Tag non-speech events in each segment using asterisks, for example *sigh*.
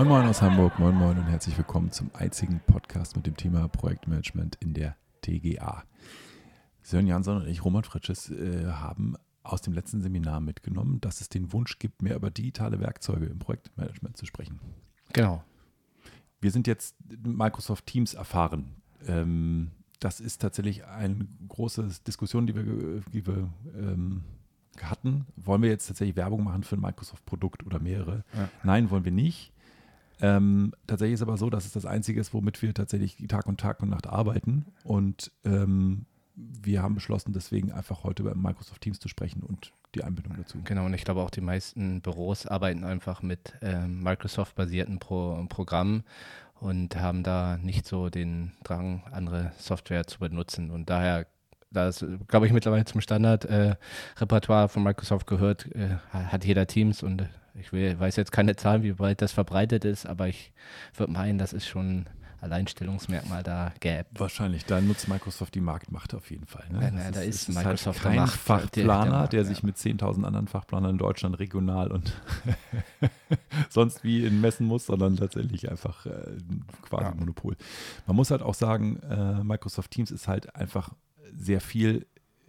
Moin Moin aus Hamburg, moin moin und herzlich willkommen zum einzigen Podcast mit dem Thema Projektmanagement in der TGA. Sören Jansson und ich, Roman Fritsches, äh, haben aus dem letzten Seminar mitgenommen, dass es den Wunsch gibt, mehr über digitale Werkzeuge im Projektmanagement zu sprechen. Genau. Wir sind jetzt Microsoft Teams erfahren. Ähm, das ist tatsächlich eine große Diskussion, die wir, die wir ähm, hatten. Wollen wir jetzt tatsächlich Werbung machen für ein Microsoft-Produkt oder mehrere? Ja. Nein, wollen wir nicht. Ähm, tatsächlich ist aber so, dass es das Einzige ist, womit wir tatsächlich Tag und Tag und Nacht arbeiten. Und ähm, wir haben beschlossen, deswegen einfach heute über Microsoft Teams zu sprechen und die Einbindung dazu. Genau, und ich glaube auch die meisten Büros arbeiten einfach mit äh, Microsoft-basierten Pro Programmen und haben da nicht so den Drang, andere Software zu benutzen. Und daher, da es, glaube ich, mittlerweile zum Standard-Repertoire äh, von Microsoft gehört, äh, hat jeder Teams und ich will, weiß jetzt keine Zahlen, wie weit das verbreitet ist, aber ich würde meinen, das ist schon Alleinstellungsmerkmal da gäbe. Wahrscheinlich, da nutzt Microsoft die Marktmacht auf jeden Fall. Ne? Ja, na, da ist, ist halt Microsoft halt kein Macht, Fachplaner, der, der, sich mit 10.000 anderen Fachplanern in Deutschland regional und *laughs* sonst wie in messen muss, sondern tatsächlich einfach äh, quasi ja. Monopol. Man muss halt auch sagen, äh, Microsoft Teams ist halt einfach sehr viel,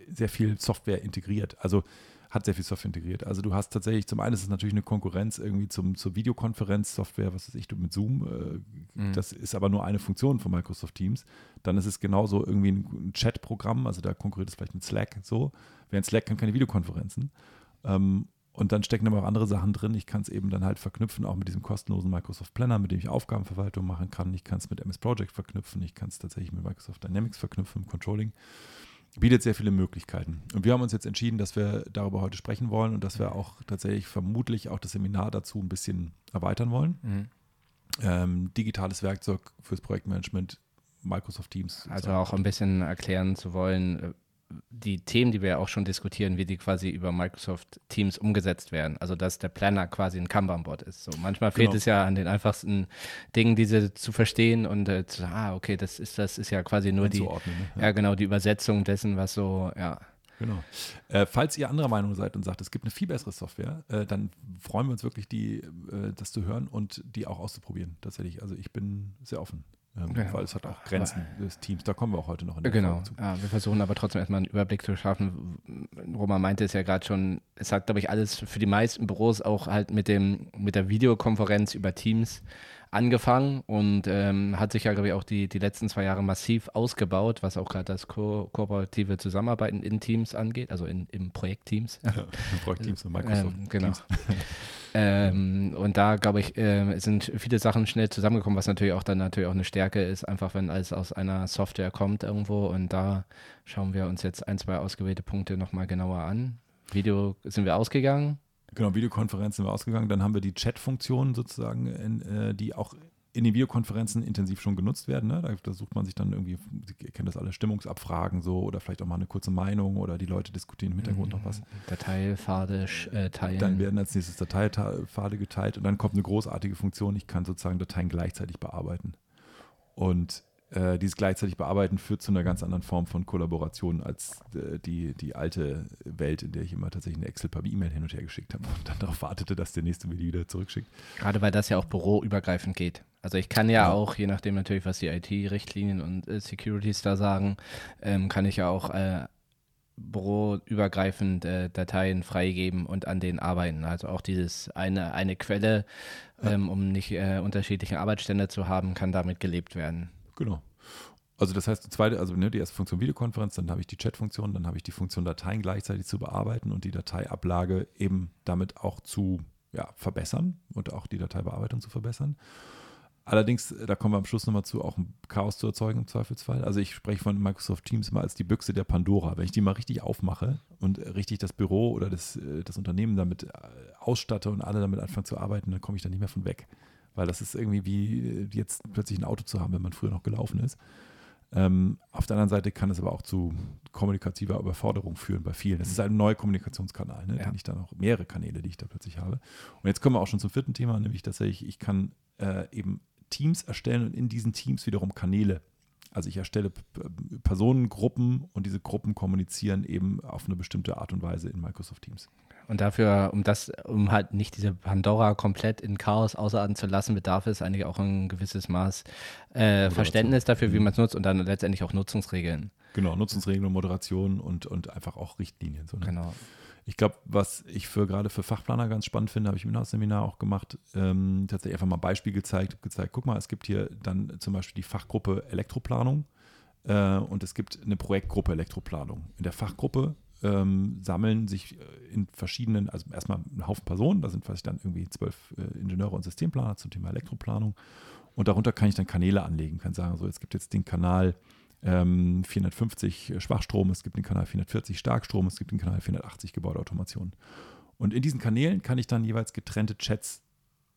sehr viel Software integriert. Also hat sehr viel Software integriert. Also du hast tatsächlich, zum einen ist es natürlich eine Konkurrenz irgendwie zum, zur Videokonferenz-Software, was weiß ich, du mit Zoom, äh, mhm. das ist aber nur eine Funktion von Microsoft Teams. Dann ist es genauso irgendwie ein, ein Chat-Programm, also da konkurriert es vielleicht mit Slack so. Während Slack kann keine Videokonferenzen. Ähm, und dann stecken aber auch andere Sachen drin. Ich kann es eben dann halt verknüpfen, auch mit diesem kostenlosen Microsoft Planner, mit dem ich Aufgabenverwaltung machen kann. Ich kann es mit MS Project verknüpfen. Ich kann es tatsächlich mit Microsoft Dynamics verknüpfen im Controlling bietet sehr viele Möglichkeiten. Und wir haben uns jetzt entschieden, dass wir darüber heute sprechen wollen und dass wir auch tatsächlich vermutlich auch das Seminar dazu ein bisschen erweitern wollen. Mhm. Ähm, digitales Werkzeug fürs Projektmanagement, Microsoft Teams. Also auch ein bisschen erklären zu wollen, die Themen, die wir ja auch schon diskutieren, wie die quasi über Microsoft Teams umgesetzt werden. Also dass der Planner quasi ein Kanban-Board ist. So manchmal fehlt genau. es ja an den einfachsten Dingen, diese zu verstehen und äh, zu, ah, okay, das ist, das ist ja quasi nur die, ne? ja. ja. genau, die Übersetzung dessen, was so, ja. Genau. Äh, falls ihr anderer Meinung seid und sagt, es gibt eine viel bessere Software, äh, dann freuen wir uns wirklich, die, äh, das zu hören und die auch auszuprobieren. Tatsächlich. Also ich bin sehr offen. Ähm, genau. Weil es hat auch Grenzen des Teams. Da kommen wir auch heute noch in der Genau. Ja, wir versuchen aber trotzdem erstmal einen Überblick zu schaffen. Roman meinte es ja gerade schon, es hat, glaube ich, alles für die meisten Büros auch halt mit, dem, mit der Videokonferenz über Teams angefangen und ähm, hat sich ja, glaube ich, auch die, die letzten zwei Jahre massiv ausgebaut, was auch gerade das ko kooperative Zusammenarbeiten in Teams angeht, also in, in Projektteams. Ja, Projektteams und Microsoft. Ähm, genau. *laughs* ähm, und da, glaube ich, äh, sind viele Sachen schnell zusammengekommen, was natürlich auch dann natürlich auch eine Stärke ist, einfach wenn alles aus einer Software kommt irgendwo. Und da schauen wir uns jetzt ein, zwei ausgewählte Punkte nochmal genauer an. Video sind wir ausgegangen. Genau, Videokonferenzen sind wir ausgegangen. Dann haben wir die Chat-Funktion sozusagen, in, äh, die auch in den Videokonferenzen intensiv schon genutzt werden. Ne? Da, da, sucht man sich dann irgendwie, ihr kennt das alle, Stimmungsabfragen so oder vielleicht auch mal eine kurze Meinung oder die Leute diskutieren im Hintergrund noch was. Mhm. Dateipfade äh, teilen. Dann werden als nächstes Dateipfade geteilt und dann kommt eine großartige Funktion, ich kann sozusagen Dateien gleichzeitig bearbeiten. Und äh, dieses gleichzeitig bearbeiten führt zu einer ganz anderen Form von Kollaboration als äh, die, die alte Welt, in der ich immer tatsächlich eine Excel per E-Mail hin und her geschickt habe und dann darauf wartete, dass der nächste mir die wieder zurückschickt. Gerade weil das ja auch büroübergreifend geht. Also ich kann ja, ja. auch, je nachdem natürlich, was die IT-Richtlinien und äh, Securities da sagen, ähm, kann ich ja auch äh, büroübergreifend äh, Dateien freigeben und an denen arbeiten. Also auch dieses eine, eine Quelle, ähm, um nicht äh, unterschiedliche Arbeitsstände zu haben, kann damit gelebt werden. Genau. Also das heißt, die zweite, also ne, die erste Funktion Videokonferenz, dann habe ich die Chat-Funktion, dann habe ich die Funktion Dateien gleichzeitig zu bearbeiten und die Dateiablage eben damit auch zu ja, verbessern und auch die Dateibearbeitung zu verbessern. Allerdings, äh, da kommen wir am Schluss nochmal zu, auch Chaos zu erzeugen im Zweifelsfall. Also ich spreche von Microsoft Teams mal als die Büchse der Pandora. Wenn ich die mal richtig aufmache und richtig das Büro oder das, äh, das Unternehmen damit äh, ausstatte und alle damit anfangen zu arbeiten, dann komme ich da nicht mehr von weg. Weil das ist irgendwie wie jetzt plötzlich ein Auto zu haben, wenn man früher noch gelaufen ist. Ähm, auf der anderen Seite kann es aber auch zu kommunikativer Überforderung führen bei vielen. Das ist ein neuer Kommunikationskanal, ne, ja. den ich dann auch mehrere Kanäle, die ich da plötzlich habe. Und jetzt kommen wir auch schon zum vierten Thema, nämlich dass ich, ich kann äh, eben Teams erstellen und in diesen Teams wiederum Kanäle. Also ich erstelle Personengruppen und diese Gruppen kommunizieren eben auf eine bestimmte Art und Weise in Microsoft Teams. Und dafür, um das, um halt nicht diese Pandora komplett in Chaos außerarten zu lassen, bedarf es eigentlich auch ein gewisses Maß äh, Verständnis dafür, wie mhm. man es nutzt und dann letztendlich auch Nutzungsregeln. Genau, Nutzungsregeln, Moderation und, und einfach auch Richtlinien. So, ne? Genau. Ich glaube, was ich für gerade für Fachplaner ganz spannend finde, habe ich im Inhouse-Seminar auch gemacht, ähm, tatsächlich einfach mal ein Beispiel gezeigt, gezeigt, guck mal, es gibt hier dann zum Beispiel die Fachgruppe Elektroplanung äh, und es gibt eine Projektgruppe Elektroplanung. In der Fachgruppe ähm, sammeln sich äh, in verschiedenen, also erstmal ein Haufen Personen, da sind vielleicht dann irgendwie zwölf äh, Ingenieure und Systemplaner zum Thema Elektroplanung und darunter kann ich dann Kanäle anlegen, kann sagen, so, es gibt jetzt den Kanal ähm, 450 Schwachstrom, es gibt den Kanal 440 Starkstrom, es gibt den Kanal 480 Gebäudeautomation. Und in diesen Kanälen kann ich dann jeweils getrennte Chats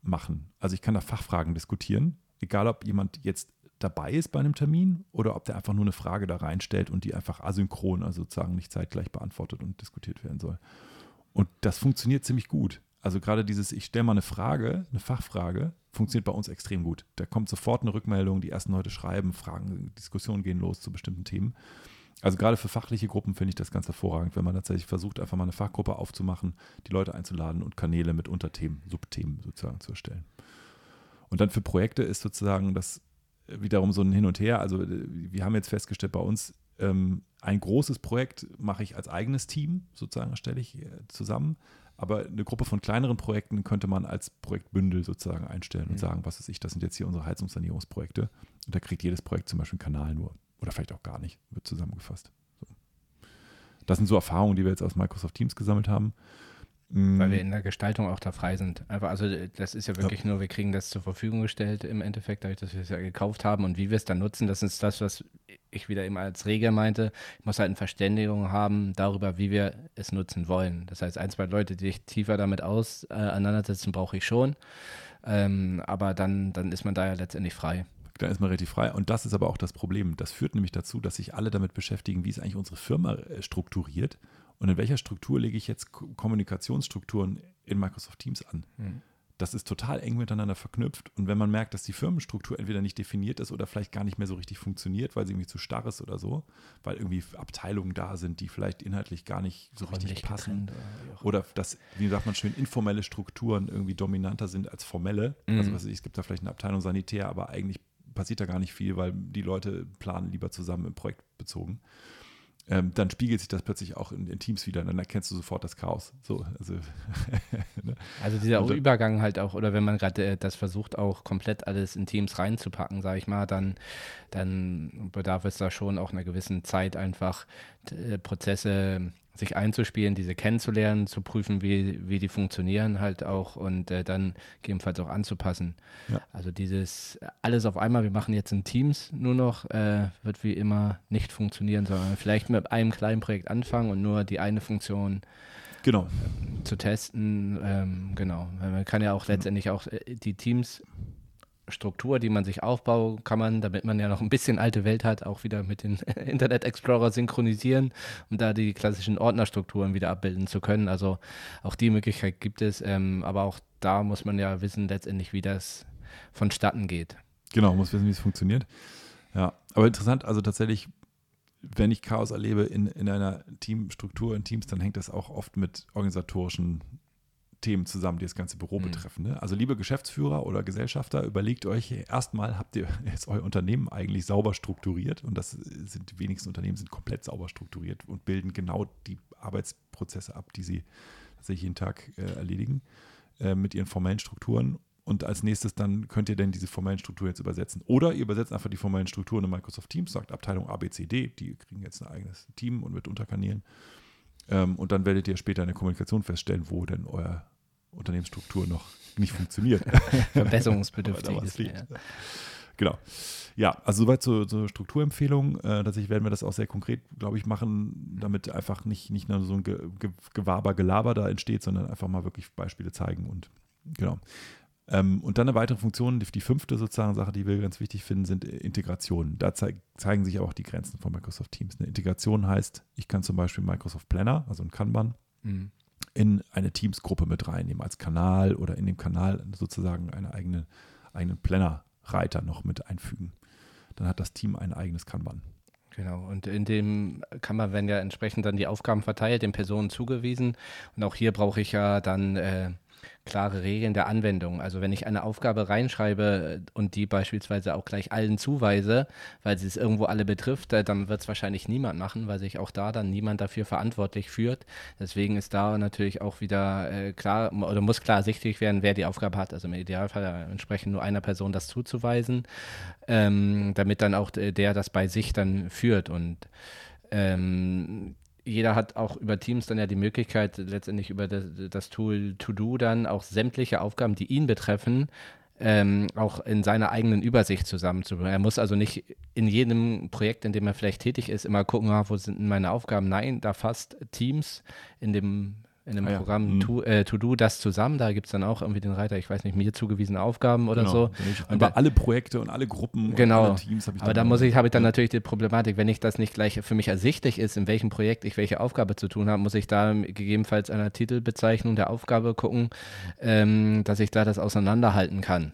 machen. Also ich kann da Fachfragen diskutieren, egal ob jemand jetzt dabei ist bei einem Termin oder ob der einfach nur eine Frage da reinstellt und die einfach asynchron, also sozusagen nicht zeitgleich beantwortet und diskutiert werden soll. Und das funktioniert ziemlich gut. Also gerade dieses, ich stelle mal eine Frage, eine Fachfrage, funktioniert bei uns extrem gut. Da kommt sofort eine Rückmeldung, die ersten Leute schreiben, Fragen, Diskussionen gehen los zu bestimmten Themen. Also gerade für fachliche Gruppen finde ich das ganz hervorragend, wenn man tatsächlich versucht, einfach mal eine Fachgruppe aufzumachen, die Leute einzuladen und Kanäle mit Unterthemen, Subthemen sozusagen zu erstellen. Und dann für Projekte ist sozusagen das wiederum so ein Hin und Her. Also wir haben jetzt festgestellt bei uns, ähm, ein großes Projekt mache ich als eigenes Team, sozusagen erstelle ich äh, zusammen. Aber eine Gruppe von kleineren Projekten könnte man als Projektbündel sozusagen einstellen und mhm. sagen, was ist ich, das sind jetzt hier unsere Heizungssanierungsprojekte. Und da kriegt jedes Projekt zum Beispiel einen Kanal nur. Oder vielleicht auch gar nicht, wird zusammengefasst. So. Das sind so Erfahrungen, die wir jetzt aus Microsoft Teams gesammelt haben. Weil wir mhm. in der Gestaltung auch da frei sind. Einfach, also das ist ja wirklich ja. nur, wir kriegen das zur Verfügung gestellt im Endeffekt, dadurch, dass wir es ja gekauft haben und wie wir es dann nutzen, das ist das, was ich wieder immer als Regel meinte. Ich muss halt eine Verständigung haben darüber, wie wir es nutzen wollen. Das heißt, ein, zwei Leute, die sich tiefer damit auseinandersetzen, brauche ich schon. Ähm, aber dann, dann ist man da ja letztendlich frei dann ist man relativ frei. Und das ist aber auch das Problem. Das führt nämlich dazu, dass sich alle damit beschäftigen, wie ist eigentlich unsere Firma äh, strukturiert und in welcher Struktur lege ich jetzt Kommunikationsstrukturen in Microsoft Teams an. Mhm. Das ist total eng miteinander verknüpft. Und wenn man merkt, dass die Firmenstruktur entweder nicht definiert ist oder vielleicht gar nicht mehr so richtig funktioniert, weil sie irgendwie zu starr ist oder so, weil irgendwie Abteilungen da sind, die vielleicht inhaltlich gar nicht so richtig passen. Oder, oder dass, wie sagt man schön, informelle Strukturen irgendwie dominanter sind als formelle. Mhm. Also was ich, es gibt da vielleicht eine Abteilung Sanitär, aber eigentlich passiert da gar nicht viel, weil die Leute planen lieber zusammen im Projekt bezogen ähm, dann spiegelt sich das plötzlich auch in, in, Teams wieder. Dann erkennst du sofort das Chaos. So, also, *laughs* ne? also dieser dann, Übergang halt auch, oder wenn man gerade äh, das versucht, auch komplett alles in Teams reinzupacken, sage ich mal, dann, dann bedarf es da schon auch einer gewissen Zeit einfach äh, Prozesse sich einzuspielen, diese kennenzulernen, zu prüfen, wie, wie die funktionieren halt auch und äh, dann gegebenenfalls auch anzupassen. Ja. Also dieses alles auf einmal, wir machen jetzt in Teams nur noch, äh, wird wie immer nicht funktionieren, sondern vielleicht mit einem kleinen Projekt anfangen und nur die eine Funktion genau. zu testen. Ähm, genau, man kann ja auch genau. letztendlich auch äh, die Teams Struktur, die man sich aufbaut, kann man, damit man ja noch ein bisschen alte Welt hat, auch wieder mit den *laughs* Internet Explorer synchronisieren, um da die klassischen Ordnerstrukturen wieder abbilden zu können. Also auch die Möglichkeit gibt es, ähm, aber auch da muss man ja wissen letztendlich, wie das vonstatten geht. Genau, muss wissen, wie es funktioniert. Ja, aber interessant, also tatsächlich, wenn ich Chaos erlebe in, in einer Teamstruktur, in Teams, dann hängt das auch oft mit organisatorischen Themen zusammen, die das ganze Büro mhm. betreffen. Ne? Also liebe Geschäftsführer oder Gesellschafter, überlegt euch erstmal, habt ihr *laughs* jetzt euer Unternehmen eigentlich sauber strukturiert? Und das sind die wenigsten Unternehmen sind komplett sauber strukturiert und bilden genau die Arbeitsprozesse ab, die sie tatsächlich jeden Tag äh, erledigen äh, mit ihren formellen Strukturen. Und als nächstes dann könnt ihr denn diese formellen Strukturen jetzt übersetzen. Oder ihr übersetzt einfach die formellen Strukturen in Microsoft Teams, sagt Abteilung ABCD, die kriegen jetzt ein eigenes Team und mit Unterkanälen. Ähm, und dann werdet ihr später in der Kommunikation feststellen, wo denn euer Unternehmensstruktur noch nicht funktioniert. *laughs* Verbesserungsbedürftig ist. Ja. Genau. Ja, also soweit zur, zur Strukturempfehlung. Äh, tatsächlich werden wir das auch sehr konkret, glaube ich, machen, damit einfach nicht, nicht nur so ein Ge Ge Gewaber, Gelaber da entsteht, sondern einfach mal wirklich Beispiele zeigen und genau. Ähm, und dann eine weitere Funktion, die, die, fünfte sozusagen Sache, die wir ganz wichtig finden, sind Integrationen. Da zeig, zeigen sich aber auch die Grenzen von Microsoft Teams. Eine Integration heißt, ich kann zum Beispiel Microsoft Planner, also ein Kanban, mhm in eine Teams-Gruppe mit reinnehmen, als Kanal oder in dem Kanal sozusagen eine eigene, einen Planner-Reiter noch mit einfügen. Dann hat das Team ein eigenes Kanban. Genau, und in dem kann man, wenn ja entsprechend dann die Aufgaben verteilt, den Personen zugewiesen. Und auch hier brauche ich ja dann äh, klare Regeln der Anwendung. Also wenn ich eine Aufgabe reinschreibe und die beispielsweise auch gleich allen zuweise, weil sie es irgendwo alle betrifft, äh, dann wird es wahrscheinlich niemand machen, weil sich auch da dann niemand dafür verantwortlich führt. Deswegen ist da natürlich auch wieder äh, klar oder muss klar ersichtlich werden, wer die Aufgabe hat. Also im Idealfall entsprechend nur einer Person das zuzuweisen, ähm, damit dann auch der das bei sich dann führt und ähm, jeder hat auch über Teams dann ja die Möglichkeit, letztendlich über das, das Tool To-Do dann auch sämtliche Aufgaben, die ihn betreffen, ähm, auch in seiner eigenen Übersicht zusammenzubringen. Er muss also nicht in jedem Projekt, in dem er vielleicht tätig ist, immer gucken, ah, wo sind meine Aufgaben. Nein, da fasst Teams in dem in dem ah, Programm ja. to, äh, to, Do das zusammen. Da gibt es dann auch irgendwie den Reiter, ich weiß nicht, mir zugewiesene Aufgaben oder genau. so. Und über alle Projekte und alle Gruppen genau. und alle Teams habe ich Aber da muss ich, habe ich dann natürlich die Problematik, wenn ich das nicht gleich für mich ersichtlich ist, in welchem Projekt ich welche Aufgabe zu tun habe, muss ich da gegebenenfalls einer Titelbezeichnung der Aufgabe gucken, ähm, dass ich da das auseinanderhalten kann.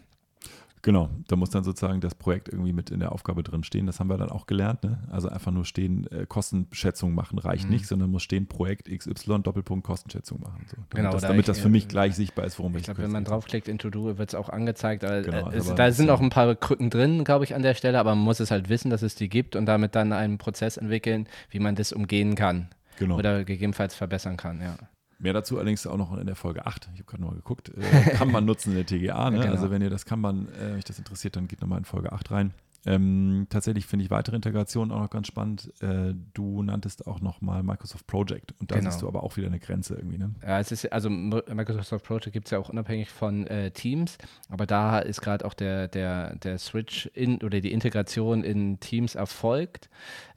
Genau, da muss dann sozusagen das Projekt irgendwie mit in der Aufgabe drin stehen. Das haben wir dann auch gelernt. Ne? Also einfach nur stehen, äh, Kostenschätzung machen reicht mhm. nicht, sondern muss stehen Projekt XY Doppelpunkt Kostenschätzung machen. So. Damit, genau, das, damit ich, das für mich gleich sichtbar ist, worum ich Ich glaube, wenn man draufklickt in To-Do, wird es auch angezeigt. Aber, genau, äh, es, da sind auch ein paar Krücken drin, glaube ich, an der Stelle, aber man muss es halt wissen, dass es die gibt und damit dann einen Prozess entwickeln, wie man das umgehen kann. Genau. Oder gegebenenfalls verbessern kann, ja. Mehr dazu allerdings auch noch in der Folge 8. Ich habe gerade mal geguckt. Äh, *laughs* kann man nutzen in der TGA. Ne? genau. Also wenn ihr das kann man, äh, euch das interessiert, dann geht nochmal in Folge 8 rein. Ähm, tatsächlich finde ich weitere Integrationen auch noch ganz spannend. Äh, du nanntest auch nochmal Microsoft Project und da genau. siehst du aber auch wieder eine Grenze irgendwie. Ne? Ja, es ist, also Microsoft Project gibt es ja auch unabhängig von äh, Teams, aber da ist gerade auch der, der, der Switch in oder die Integration in Teams erfolgt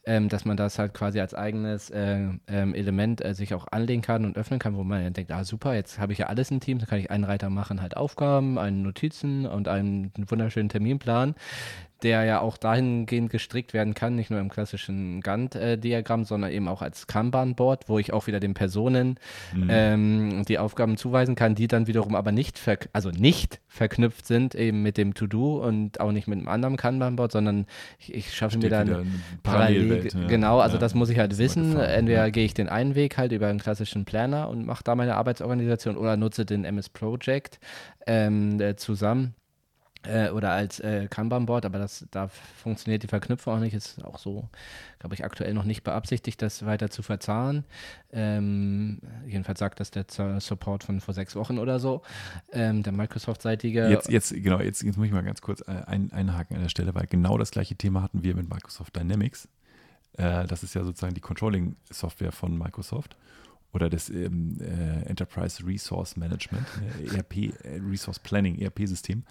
ähm, dass man das halt quasi als eigenes äh, ähm, Element äh, sich auch anlegen kann und öffnen kann, wo man dann denkt, ah super, jetzt habe ich ja alles im Team, dann kann ich einen Reiter machen, halt Aufgaben, einen Notizen und einen wunderschönen Terminplan der ja auch dahingehend gestrickt werden kann, nicht nur im klassischen Gantt-Diagramm, sondern eben auch als Kanban-Board, wo ich auch wieder den Personen mhm. ähm, die Aufgaben zuweisen kann, die dann wiederum aber nicht, also nicht verknüpft sind eben mit dem To-Do und auch nicht mit einem anderen Kanban-Board, sondern ich, ich schaffe Steht mir dann parallel, ja. genau, also ja, das muss ich halt wissen. Entweder ja. gehe ich den einen Weg halt über einen klassischen Planner und mache da meine Arbeitsorganisation oder nutze den MS Project ähm, äh, zusammen äh, oder als äh, Kanban-Board, aber das, da funktioniert die Verknüpfung auch nicht. Ist auch so, glaube ich, aktuell noch nicht beabsichtigt, das weiter zu verzahnen. Ähm, jedenfalls sagt das der Support von vor sechs Wochen oder so, ähm, der Microsoft-seitige. Jetzt, jetzt, genau, jetzt, jetzt muss ich mal ganz kurz äh, ein, einhaken an der Stelle, weil genau das gleiche Thema hatten wir mit Microsoft Dynamics. Äh, das ist ja sozusagen die Controlling-Software von Microsoft oder das ähm, äh, Enterprise Resource Management, äh, ERP, äh, Resource Planning, ERP-System.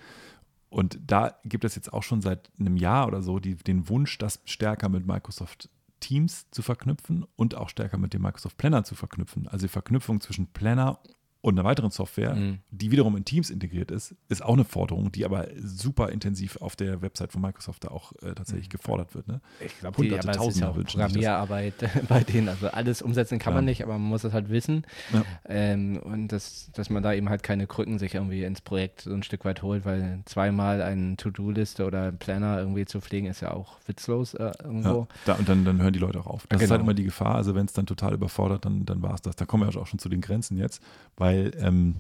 Und da gibt es jetzt auch schon seit einem Jahr oder so die, den Wunsch, das stärker mit Microsoft Teams zu verknüpfen und auch stärker mit dem Microsoft Planner zu verknüpfen. Also die Verknüpfung zwischen Planner und einer weiteren Software, mhm. die wiederum in Teams integriert ist, ist auch eine Forderung, die aber super intensiv auf der Website von Microsoft da auch äh, tatsächlich mhm. gefordert wird. Ne? Ich glaube, Hunderte, aber Tausende ja Programmierarbeit *laughs* bei denen. Also alles umsetzen kann ja. man nicht, aber man muss es halt wissen. Ja. Ähm, und das, dass man da eben halt keine Krücken sich irgendwie ins Projekt so ein Stück weit holt, weil zweimal eine To-Do-Liste oder einen Planner irgendwie zu pflegen, ist ja auch witzlos äh, irgendwo. Da, und dann, dann hören die Leute auch auf. Das genau. ist halt immer die Gefahr. Also wenn es dann total überfordert, dann, dann war es das. Da kommen wir auch schon zu den Grenzen jetzt, weil weil ähm,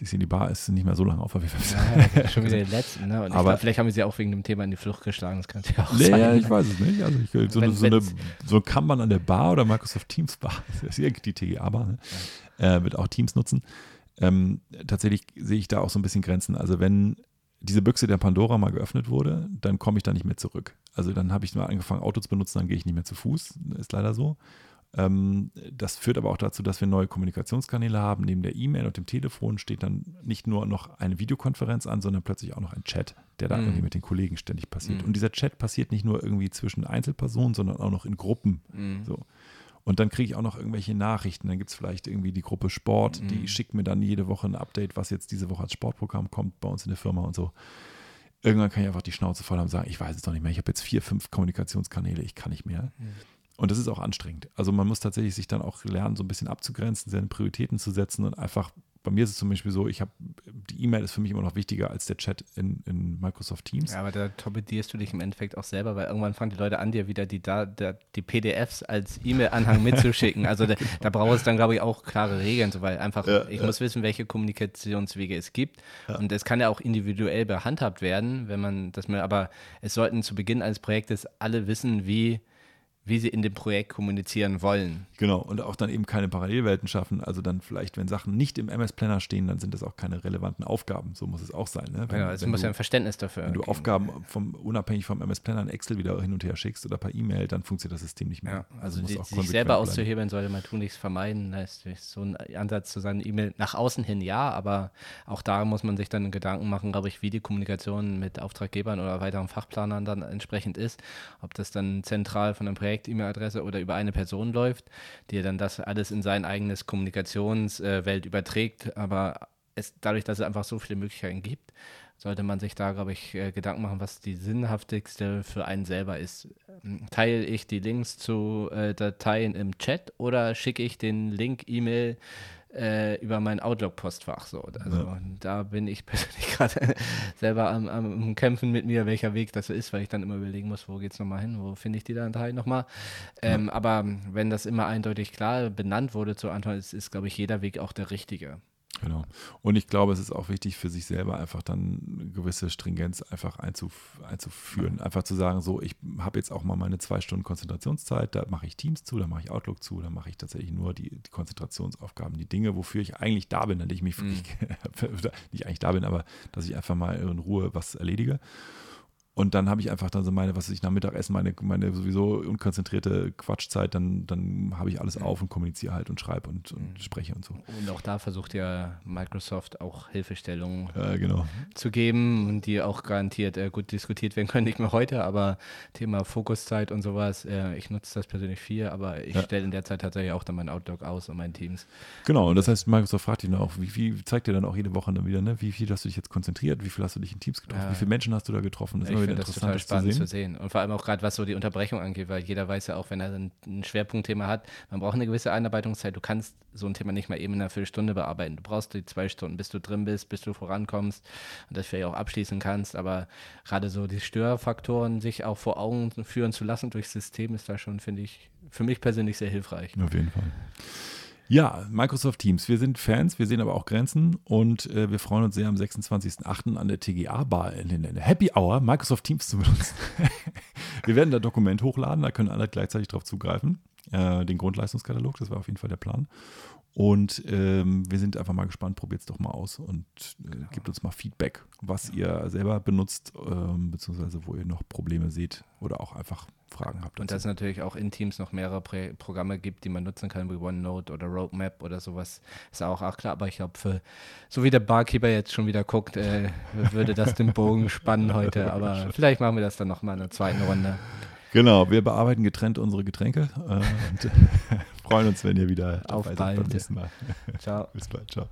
die die Bar ist nicht mehr so lange auf. Wie ja, schon wieder die letzten. Ne? Aber glaub, vielleicht haben wir sie auch wegen dem Thema in die Flucht geschlagen. Das könnte ja auch nee, sein. Ja, ich weiß es nicht. Also ich, so, wenn, so, eine, so kann man an der Bar oder Microsoft Teams Bar, *laughs* das ist die TGA-Bar, ne? ja. äh, wird auch Teams nutzen. Ähm, tatsächlich sehe ich da auch so ein bisschen Grenzen. Also wenn diese Büchse der Pandora mal geöffnet wurde, dann komme ich da nicht mehr zurück. Also dann habe ich mal angefangen, Auto zu benutzen, dann gehe ich nicht mehr zu Fuß. Ist leider so. Ähm, das führt aber auch dazu, dass wir neue Kommunikationskanäle haben. Neben der E-Mail und dem Telefon steht dann nicht nur noch eine Videokonferenz an, sondern plötzlich auch noch ein Chat, der da mhm. irgendwie mit den Kollegen ständig passiert. Mhm. Und dieser Chat passiert nicht nur irgendwie zwischen Einzelpersonen, sondern auch noch in Gruppen. Mhm. So. Und dann kriege ich auch noch irgendwelche Nachrichten. Dann gibt es vielleicht irgendwie die Gruppe Sport, die mhm. schickt mir dann jede Woche ein Update, was jetzt diese Woche als Sportprogramm kommt bei uns in der Firma und so. Irgendwann kann ich einfach die Schnauze voll haben und sagen, ich weiß es doch nicht mehr. Ich habe jetzt vier, fünf Kommunikationskanäle, ich kann nicht mehr. Und das ist auch anstrengend. Also man muss tatsächlich sich dann auch lernen, so ein bisschen abzugrenzen, seine Prioritäten zu setzen und einfach bei mir ist es zum Beispiel so, ich habe, die E-Mail ist für mich immer noch wichtiger als der Chat in, in Microsoft Teams. Ja, aber da torpedierst du dich im Endeffekt auch selber, weil irgendwann fangen die Leute an, dir wieder die, da, die PDFs als E-Mail-Anhang *laughs* mitzuschicken. Also da, da braucht es dann, glaube ich, auch klare Regeln, so, weil einfach, ja, ich ja. muss wissen, welche Kommunikationswege es gibt. Ja. Und es kann ja auch individuell behandhabt werden, wenn man das mal, aber es sollten zu Beginn eines Projektes alle wissen, wie wie sie in dem Projekt kommunizieren wollen. Genau, und auch dann eben keine Parallelwelten schaffen. Also dann vielleicht, wenn Sachen nicht im MS-Planner stehen, dann sind das auch keine relevanten Aufgaben. So muss es auch sein. Ne? Wenn, genau, es muss du, ja ein Verständnis dafür Wenn du Aufgaben vom, unabhängig vom MS-Planner in Excel wieder hin und her schickst oder per E-Mail, dann funktioniert das System nicht mehr. Ja, also, also die, sich selber bleiben. auszuhebeln sollte man tunlichst vermeiden. Das ist so ein Ansatz zu seinen E-Mail nach außen hin ja, aber auch da muss man sich dann Gedanken machen, glaube ich, wie die Kommunikation mit Auftraggebern oder weiteren Fachplanern dann entsprechend ist. Ob das dann zentral von einem Projekt-E-Mail-Adresse oder oder über eine Person läuft, die dann das alles in sein eigenes Kommunikationswelt überträgt. Aber es, dadurch, dass es einfach so viele Möglichkeiten gibt, sollte man sich da, glaube ich, äh, Gedanken machen, was die sinnhaftigste für einen selber ist. Teile ich die Links zu äh, Dateien im Chat oder schicke ich den Link E-Mail äh, über mein Outlook-Postfach. So. Also ja. da bin ich *laughs* persönlich gerade selber am, am, Kämpfen mit mir, welcher Weg das ist, weil ich dann immer überlegen muss, wo geht es nochmal hin, wo finde ich die Datei nochmal. Ähm, ja. Aber wenn das immer eindeutig klar benannt wurde zur Antwort, ist, ist glaube ich, jeder Weg auch der richtige. Genau. Und ich glaube, es ist auch wichtig für sich selber einfach dann eine gewisse Stringenz einfach einzuf einzuführen. Einfach zu sagen, so, ich habe jetzt auch mal meine zwei Stunden Konzentrationszeit, da mache ich Teams zu, da mache ich Outlook zu, da mache ich tatsächlich nur die, die, Konzentrationsaufgaben, die Dinge, wofür ich eigentlich da bin, dass ich mich mhm. *laughs* nicht eigentlich da bin, aber dass ich einfach mal in Ruhe was erledige. Und dann habe ich einfach dann so meine, was ich, nach Mittagessen, meine, meine sowieso unkonzentrierte Quatschzeit, dann, dann habe ich alles auf und kommuniziere halt und schreibe und, und mhm. spreche und so. Und auch da versucht ja Microsoft auch Hilfestellungen ja, genau. zu geben und die auch garantiert äh, gut diskutiert werden können. Nicht mehr heute, aber Thema Fokuszeit und sowas. Äh, ich nutze das persönlich viel, aber ich ja. stelle in der Zeit tatsächlich auch dann mein Outlook aus und meine Teams. Genau, und das heißt, Microsoft fragt ihn auch, wie viel, zeigt dir dann auch jede Woche dann wieder, ne? wie viel hast du dich jetzt konzentriert, wie viel hast du dich in Teams getroffen, wie viele Menschen hast du da getroffen? Das ich finde das total spannend zu sehen. zu sehen. Und vor allem auch gerade, was so die Unterbrechung angeht, weil jeder weiß ja auch, wenn er ein, ein Schwerpunktthema hat, man braucht eine gewisse Einarbeitungszeit. Du kannst so ein Thema nicht mal eben in einer Viertelstunde bearbeiten. Du brauchst die zwei Stunden, bis du drin bist, bis du vorankommst und das vielleicht auch abschließen kannst. Aber gerade so die Störfaktoren sich auch vor Augen führen zu lassen durchs System ist da schon, finde ich, für mich persönlich sehr hilfreich. Auf jeden Fall. Ja, Microsoft Teams. Wir sind Fans, wir sehen aber auch Grenzen und äh, wir freuen uns sehr, am 26.08. an der TGA-Bar in, der Happy Hour Microsoft Teams zu benutzen. *laughs* wir werden da Dokument hochladen, da können alle gleichzeitig drauf zugreifen. Äh, den Grundleistungskatalog, das war auf jeden Fall der Plan. Und ähm, wir sind einfach mal gespannt, probiert es doch mal aus und äh, genau. gebt uns mal Feedback, was ihr selber benutzt, ähm, beziehungsweise wo ihr noch Probleme seht oder auch einfach Fragen habt. Und dass es natürlich auch in Teams noch mehrere Prä Programme gibt, die man nutzen kann, wie OneNote oder Roadmap oder sowas, ist auch, auch klar. Aber ich glaube, für so wie der Barkeeper jetzt schon wieder guckt, äh, würde das den Bogen spannen heute. *laughs* Aber vielleicht machen wir das dann nochmal in der zweiten Runde. Genau, wir bearbeiten getrennt unsere Getränke äh, und *laughs* freuen uns, wenn ihr wieder auf bald. beim nächsten Mal. Ciao. *laughs* Bis bald. Ciao.